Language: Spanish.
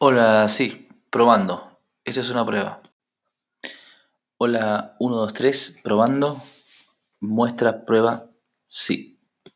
Hola, sí, probando. Esta es una prueba. Hola, 1, 2, 3, probando. Muestra, prueba, sí.